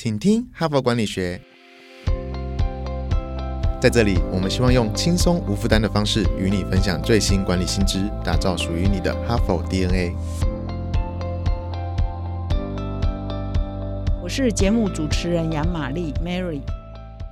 请听哈佛管理学。在这里，我们希望用轻松无负担的方式与你分享最新管理新知，打造属于你的哈佛 DNA。我是节目主持人杨玛丽 Mary。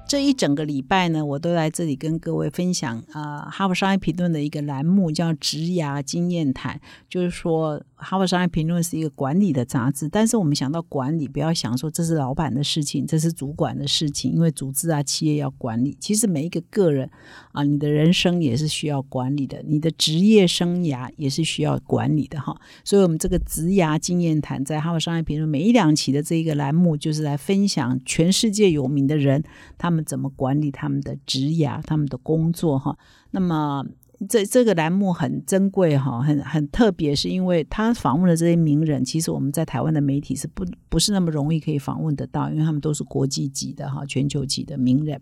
这一整个礼拜呢，我都来这里跟各位分享啊，《哈佛商业评论》的一个栏目叫“职涯经验谈”，就是说。哈佛商业评论是一个管理的杂志，但是我们想到管理，不要想说这是老板的事情，这是主管的事情，因为组织啊、企业要管理。其实每一个个人啊，你的人生也是需要管理的，你的职业生涯也是需要管理的哈。所以，我们这个职涯经验谈在哈佛商业评论每一两期的这一个栏目，就是来分享全世界有名的人他们怎么管理他们的职涯、他们的工作哈。那么。这这个栏目很珍贵哈，很很特别，是因为他访问的这些名人，其实我们在台湾的媒体是不不是那么容易可以访问得到，因为他们都是国际级的哈，全球级的名人。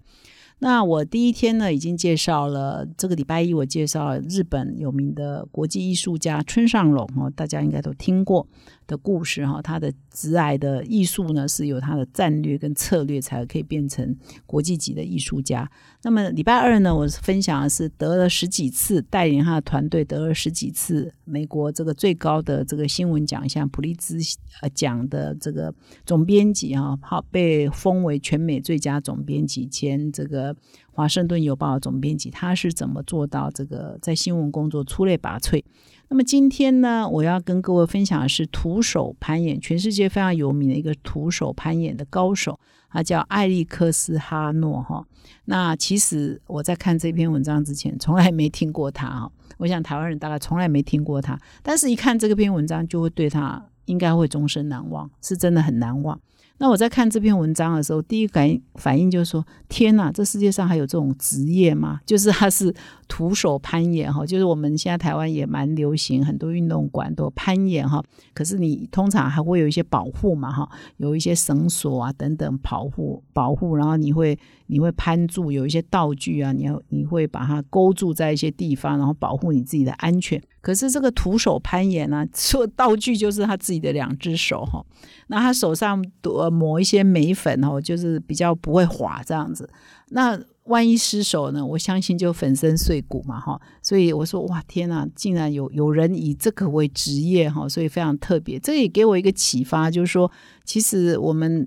那我第一天呢，已经介绍了这个礼拜一，我介绍日本有名的国际艺术家村上隆哦，大家应该都听过。的故事哈，他的直癌的艺术呢，是有他的战略跟策略，才可以变成国际级的艺术家。那么礼拜二呢，我分享的是得了十几次，带领他的团队得了十几次美国这个最高的这个新闻奖项普利兹呃奖的这个总编辑哈，好被封为全美最佳总编辑，前这个华盛顿邮报总编辑，他是怎么做到这个在新闻工作出类拔萃？那么今天呢，我要跟各位分享的是徒手攀岩，全世界非常有名的一个徒手攀岩的高手，他叫艾利克斯哈诺哈。那其实我在看这篇文章之前，从来没听过他哈。我想台湾人大概从来没听过他，但是一看这篇文章，就会对他应该会终身难忘，是真的很难忘。那我在看这篇文章的时候，第一感反应就是说：天哪，这世界上还有这种职业吗？就是他是徒手攀岩哈，就是我们现在台湾也蛮流行，很多运动馆都攀岩哈。可是你通常还会有一些保护嘛哈，有一些绳索啊等等保护保护，然后你会你会攀住，有一些道具啊，你要你会把它勾住在一些地方，然后保护你自己的安全。可是这个徒手攀岩呢，说道具就是他自己的两只手哈，那他手上多抹一些眉粉哦，就是比较不会滑这样子。那万一失手呢？我相信就粉身碎骨嘛哈。所以我说哇天呐，竟然有有人以这个为职业哈，所以非常特别。这也给我一个启发，就是说其实我们。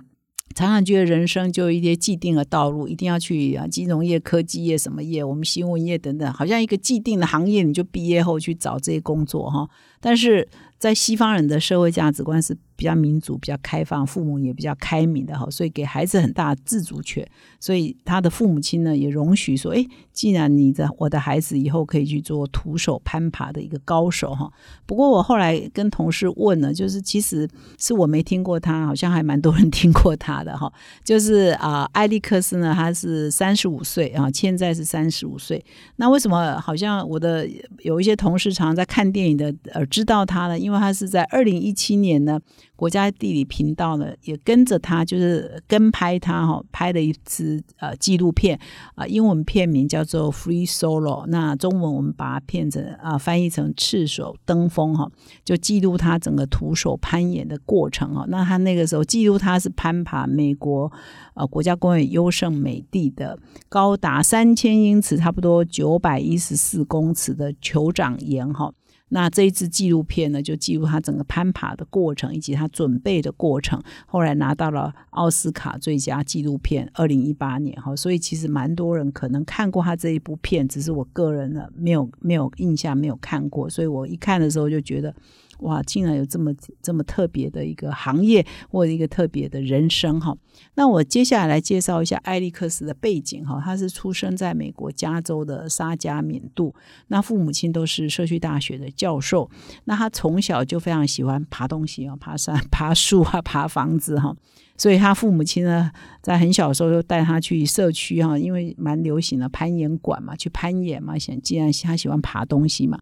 常常觉得人生就一些既定的道路，一定要去啊金融业、科技业什么业，我们新闻业等等，好像一个既定的行业，你就毕业后去找这些工作哈。但是在西方人的社会价值观是比较民主、比较开放，父母也比较开明的哈，所以给孩子很大自主权。所以他的父母亲呢也容许说：“哎，既然你的我的孩子以后可以去做徒手攀爬的一个高手哈。”不过我后来跟同事问了，就是其实是我没听过他，好像还蛮多人听过他的哈。就是啊，艾利克斯呢，他是三十五岁啊，现在是三十五岁。那为什么好像我的有一些同事常常在看电影的呃？知道他呢，因为他是在二零一七年呢，国家地理频道呢也跟着他，就是跟拍他哈，拍了一支呃纪录片啊，英文片名叫做《Free Solo》，那中文我们把它片成啊翻译成《赤手登峰》哈，就记录他整个徒手攀岩的过程哈。那他那个时候记录他是攀爬美国呃国家公园优胜美地的高达三千英尺，差不多九百一十四公尺的酋长岩哈。那这一支纪录片呢，就记录他整个攀爬的过程以及他准备的过程，后来拿到了奥斯卡最佳纪录片，二零一八年哈，所以其实蛮多人可能看过他这一部片，只是我个人呢没有没有印象，没有看过，所以我一看的时候就觉得。哇，竟然有这么这么特别的一个行业，或者一个特别的人生哈。那我接下来来介绍一下艾利克斯的背景哈。他是出生在美国加州的沙加缅度，那父母亲都是社区大学的教授。那他从小就非常喜欢爬东西啊，爬山、爬树啊，爬房子哈。所以他父母亲呢，在很小的时候就带他去社区哈，因为蛮流行的攀岩馆嘛，去攀岩嘛。想既然他喜欢爬东西嘛。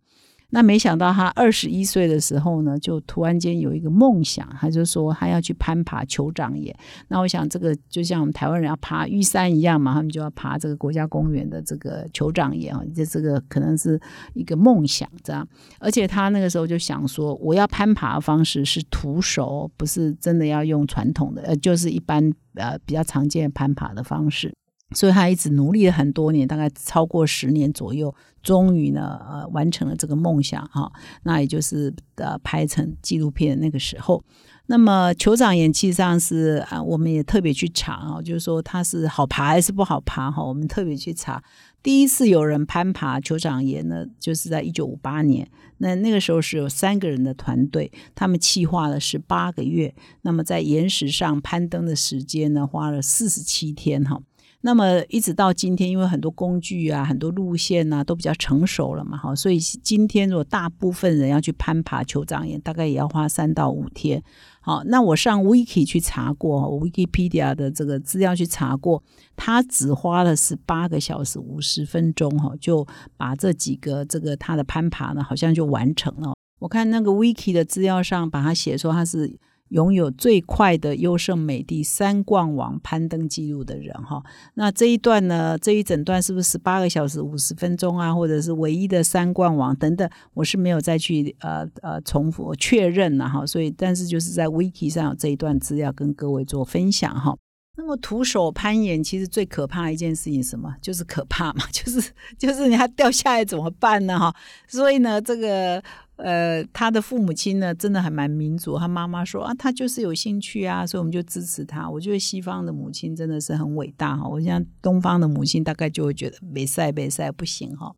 那没想到他二十一岁的时候呢，就突然间有一个梦想，他就说他要去攀爬酋长岩。那我想这个就像我们台湾人要爬玉山一样嘛，他们就要爬这个国家公园的这个酋长岩啊，这这个可能是一个梦想这样。而且他那个时候就想说，我要攀爬的方式是徒手，不是真的要用传统的，呃，就是一般呃比较常见攀爬的方式。所以他一直努力了很多年，大概超过十年左右，终于呢，呃，完成了这个梦想哈。那也就是呃，拍成纪录片那个时候。那么酋长岩其实上是啊，我们也特别去查啊，就是说它是好爬还是不好爬哈。我们特别去查，第一次有人攀爬酋长岩呢，就是在一九五八年。那那个时候是有三个人的团队，他们计划了十八个月，那么在岩石上攀登的时间呢，花了四十七天哈。那么一直到今天，因为很多工具啊、很多路线呐都比较成熟了嘛，哈，所以今天如果大部分人要去攀爬酋长岩，大概也要花三到五天。好，那我上 Wiki 去查过，Wikipedia 的这个资料去查过，他只花了是八个小时五十分钟，哈，就把这几个这个他的攀爬呢，好像就完成了。我看那个 Wiki 的资料上，把它写说他是。拥有最快的优胜美地三冠王攀登记录的人哈，那这一段呢，这一整段是不是十八个小时五十分钟啊，或者是唯一的三冠王等等？我是没有再去呃呃重复确认了哈，所以但是就是在 Wiki 上有这一段资料跟各位做分享哈。那么徒手攀岩其实最可怕的一件事情什么？就是可怕嘛，就是就是你还掉下来怎么办呢哈？所以呢，这个。呃，他的父母亲呢，真的还蛮民主。他妈妈说啊，他就是有兴趣啊，所以我们就支持他。我觉得西方的母亲真的是很伟大哈。我想东方的母亲大概就会觉得没赛没赛不行哈。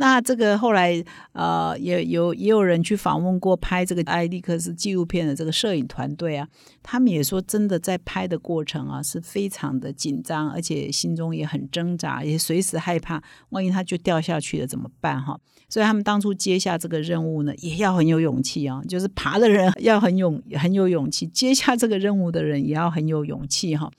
那这个后来呃，也有也有人去访问过拍这个艾利克斯纪录片的这个摄影团队啊，他们也说真的在拍的过程啊是非常的紧张，而且心中也很挣扎，也随时害怕，万一他就掉下去了怎么办哈？所以他们当初接下这个任务呢，也要很有勇气啊，就是爬的人要很勇很有勇气，接下这个任务的人也要很有勇气哈。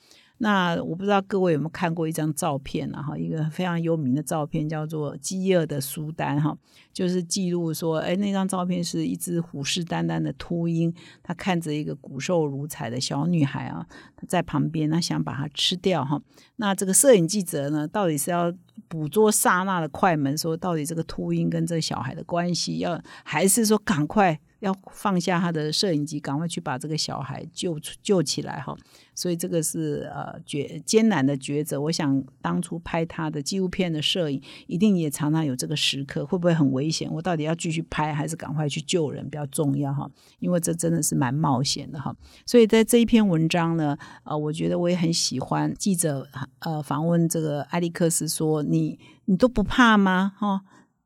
那我不知道各位有没有看过一张照片呢？哈，一个非常有名的照片叫做《饥饿的苏丹》哈，就是记录说，哎，那张照片是一只虎视眈眈的秃鹰，它看着一个骨瘦如柴的小女孩啊，在旁边，他想把它吃掉哈。那这个摄影记者呢，到底是要捕捉刹那的快门，说到底这个秃鹰跟这个小孩的关系，要还是说赶快？要放下他的摄影机，赶快去把这个小孩救出救起来哈。所以这个是呃决艰难的抉择。我想当初拍他的纪录片的摄影，一定也常常有这个时刻，会不会很危险？我到底要继续拍，还是赶快去救人比较重要哈？因为这真的是蛮冒险的哈。所以在这一篇文章呢，呃，我觉得我也很喜欢记者呃访问这个艾利克斯说：“你你都不怕吗？哈？”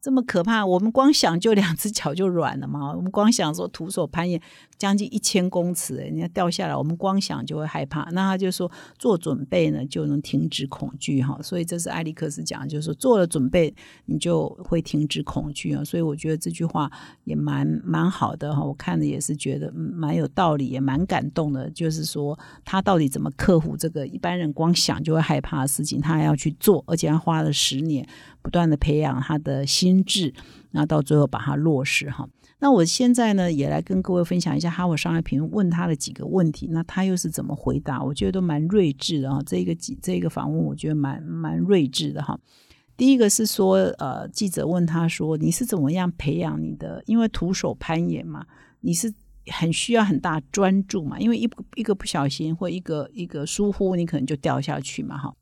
这么可怕，我们光想就两只脚就软了嘛。我们光想说徒手攀岩将近一千公尺，人家掉下来，我们光想就会害怕。那他就说做准备呢，就能停止恐惧哈。所以这是艾利克斯讲，就是说做了准备，你就会停止恐惧啊。所以我觉得这句话也蛮蛮好的哈。我看的也是觉得蛮有道理，也蛮感动的。就是说他到底怎么克服这个一般人光想就会害怕的事情，他还要去做，而且他花了十年。不断的培养他的心智，那到最后把它落实哈。那我现在呢，也来跟各位分享一下哈佛商业评论问他的几个问题，那他又是怎么回答？我觉得都蛮睿智的哈。这个几这个访问，我觉得蛮蛮睿智的哈。第一个是说，呃，记者问他说：“你是怎么样培养你的？因为徒手攀岩嘛，你是很需要很大专注嘛，因为一一个不小心或一个一个疏忽，你可能就掉下去嘛，哈。”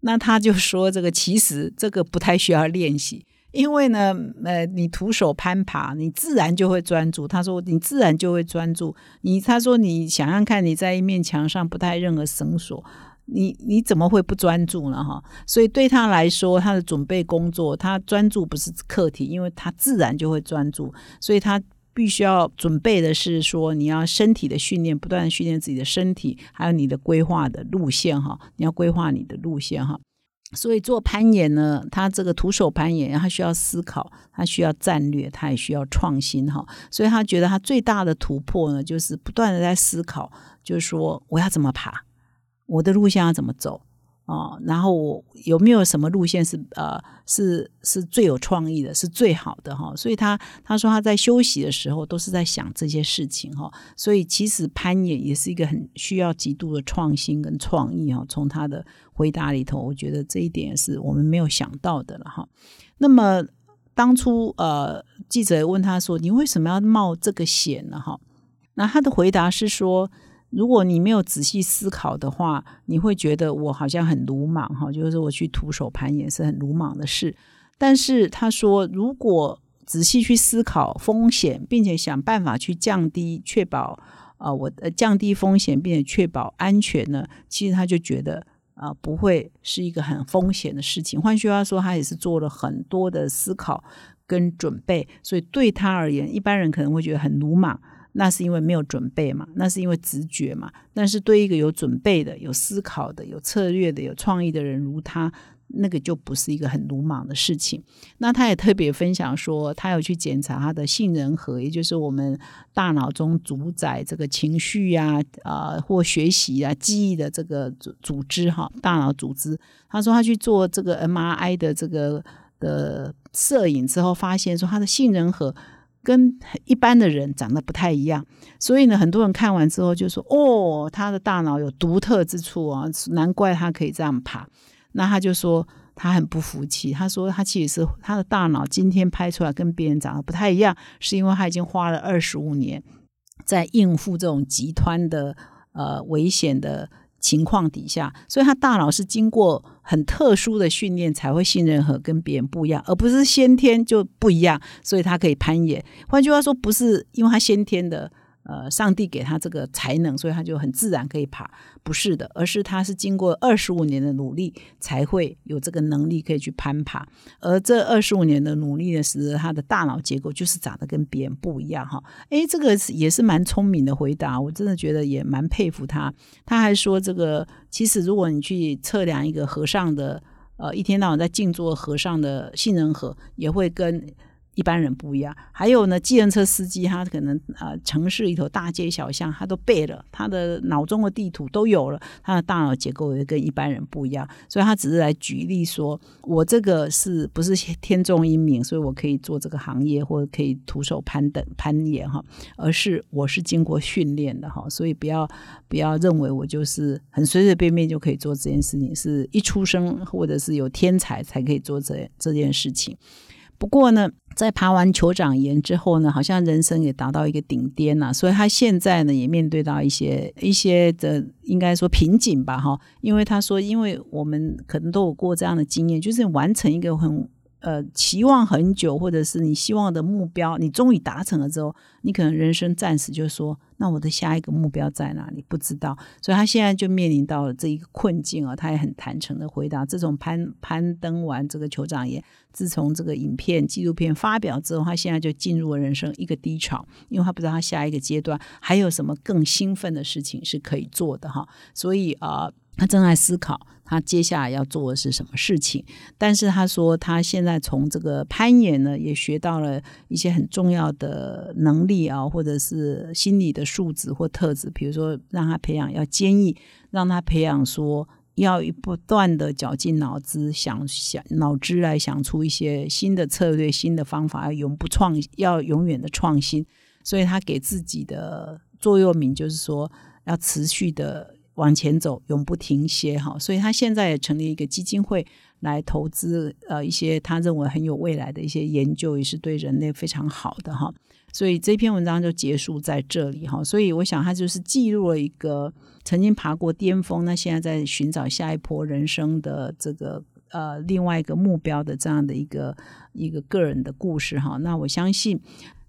那他就说：“这个其实这个不太需要练习，因为呢，呃，你徒手攀爬，你自然就会专注。他说你自然就会专注。你他说你想想看，你在一面墙上不带任何绳索，你你怎么会不专注呢？哈，所以对他来说，他的准备工作，他专注不是课题，因为他自然就会专注，所以他。”必须要准备的是说，你要身体的训练，不断的训练自己的身体，还有你的规划的路线哈，你要规划你的路线哈。所以做攀岩呢，他这个徒手攀岩，他需要思考，他需要战略，他也需要创新哈。所以他觉得他最大的突破呢，就是不断的在思考，就是说我要怎么爬，我的路线要怎么走。哦，然后我有没有什么路线是呃是是最有创意的，是最好的哈？所以他他说他在休息的时候都是在想这些事情哈。所以其实攀岩也是一个很需要极度的创新跟创意哈。从他的回答里头，我觉得这一点是我们没有想到的了哈。那么当初呃记者问他说：“你为什么要冒这个险呢？”哈，那他的回答是说。如果你没有仔细思考的话，你会觉得我好像很鲁莽哈，就是我去徒手攀岩是很鲁莽的事。但是他说，如果仔细去思考风险，并且想办法去降低、确保啊，我降低风险，并且确保安全呢，其实他就觉得啊，不会是一个很风险的事情。换句话说，他也是做了很多的思考跟准备，所以对他而言，一般人可能会觉得很鲁莽。那是因为没有准备嘛，那是因为直觉嘛。但是对一个有准备的、有思考的、有策略的、有创意的人，如他，那个就不是一个很鲁莽的事情。那他也特别分享说，他有去检查他的杏仁核，也就是我们大脑中主宰这个情绪呀、啊或学习啊、记忆的这个组组织哈，大脑组织。他说他去做这个 MRI 的这个的摄影之后，发现说他的杏仁核。跟一般的人长得不太一样，所以呢，很多人看完之后就说：“哦，他的大脑有独特之处啊，难怪他可以这样爬。”那他就说他很不服气，他说他其实是他的大脑今天拍出来跟别人长得不太一样，是因为他已经花了二十五年在应付这种极端的呃危险的。情况底下，所以他大脑是经过很特殊的训练才会信任和跟别人不一样，而不是先天就不一样，所以他可以攀岩。换句话说，不是因为他先天的。呃，上帝给他这个才能，所以他就很自然可以爬，不是的，而是他是经过二十五年的努力，才会有这个能力可以去攀爬。而这二十五年的努力呢，使得他的大脑结构就是长得跟别人不一样哈。诶，这个也是蛮聪明的回答，我真的觉得也蛮佩服他。他还说，这个其实如果你去测量一个和尚的，呃，一天到晚在静坐和尚的杏仁核，也会跟。一般人不一样，还有呢，计程车司机他可能呃，城市里头大街小巷他都背了，他的脑中的地图都有了，他的大脑结构也跟一般人不一样，所以他只是来举例说，我这个是不是天纵英明，所以我可以做这个行业或者可以徒手攀登攀岩哈，而是我是经过训练的哈，所以不要不要认为我就是很随随便便就可以做这件事情，是一出生或者是有天才才可以做这这件事情。不过呢，在爬完酋长岩之后呢，好像人生也达到一个顶巅了，所以他现在呢也面对到一些一些的应该说瓶颈吧，哈，因为他说，因为我们可能都有过这样的经验，就是完成一个很。呃，期望很久，或者是你希望的目标，你终于达成了之后，你可能人生暂时就说，那我的下一个目标在哪里？不知道，所以他现在就面临到了这一个困境啊。他也很坦诚的回答：，这种攀攀登完这个酋长岩，自从这个影片纪录片发表之后，他现在就进入了人生一个低潮，因为他不知道他下一个阶段还有什么更兴奋的事情是可以做的哈。所以啊。他正在思考他接下来要做的是什么事情，但是他说他现在从这个攀岩呢，也学到了一些很重要的能力啊，或者是心理的素质或特质，比如说让他培养要坚毅，让他培养说要不断的绞尽脑汁想想脑汁来想出一些新的策略、新的方法，要永不创，要永远的创新。所以他给自己的座右铭就是说要持续的。往前走，永不停歇，哈！所以他现在也成立一个基金会来投资，呃，一些他认为很有未来的一些研究，也是对人类非常好的，哈。所以这篇文章就结束在这里，哈。所以我想，他就是记录了一个曾经爬过巅峰，那现在在寻找下一波人生的这个呃另外一个目标的这样的一个一个个人的故事，哈。那我相信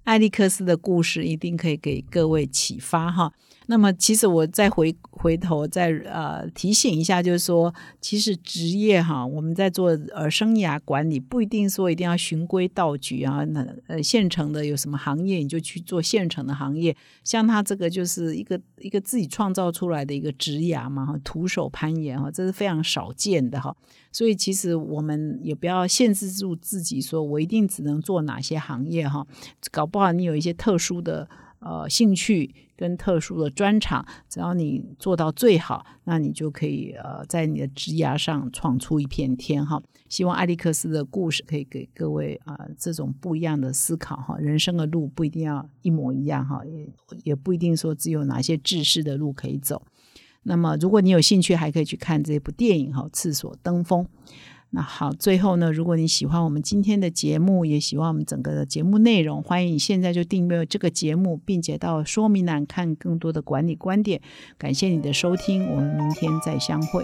艾利克斯的故事一定可以给各位启发，哈。那么，其实我再回回头再呃提醒一下，就是说，其实职业哈，我们在做呃生涯管理，不一定说一定要循规蹈矩啊。那呃，现成的有什么行业，你就去做现成的行业。像他这个就是一个一个自己创造出来的一个职涯嘛，徒手攀岩哈，这是非常少见的哈。所以，其实我们也不要限制住自己，说我一定只能做哪些行业哈。搞不好你有一些特殊的。呃兴趣跟特殊的专长，只要你做到最好，那你就可以呃在你的职涯上闯出一片天哈。希望艾利克斯的故事可以给各位啊这种不一样的思考哈。人生的路不一定要一模一样哈，也也不一定说只有哪些制式的路可以走。那么如果你有兴趣，还可以去看这部电影哈，《厕所登峰》。那好，最后呢，如果你喜欢我们今天的节目，也喜欢我们整个的节目内容，欢迎你现在就订阅这个节目，并且到说明栏看更多的管理观点。感谢你的收听，我们明天再相会。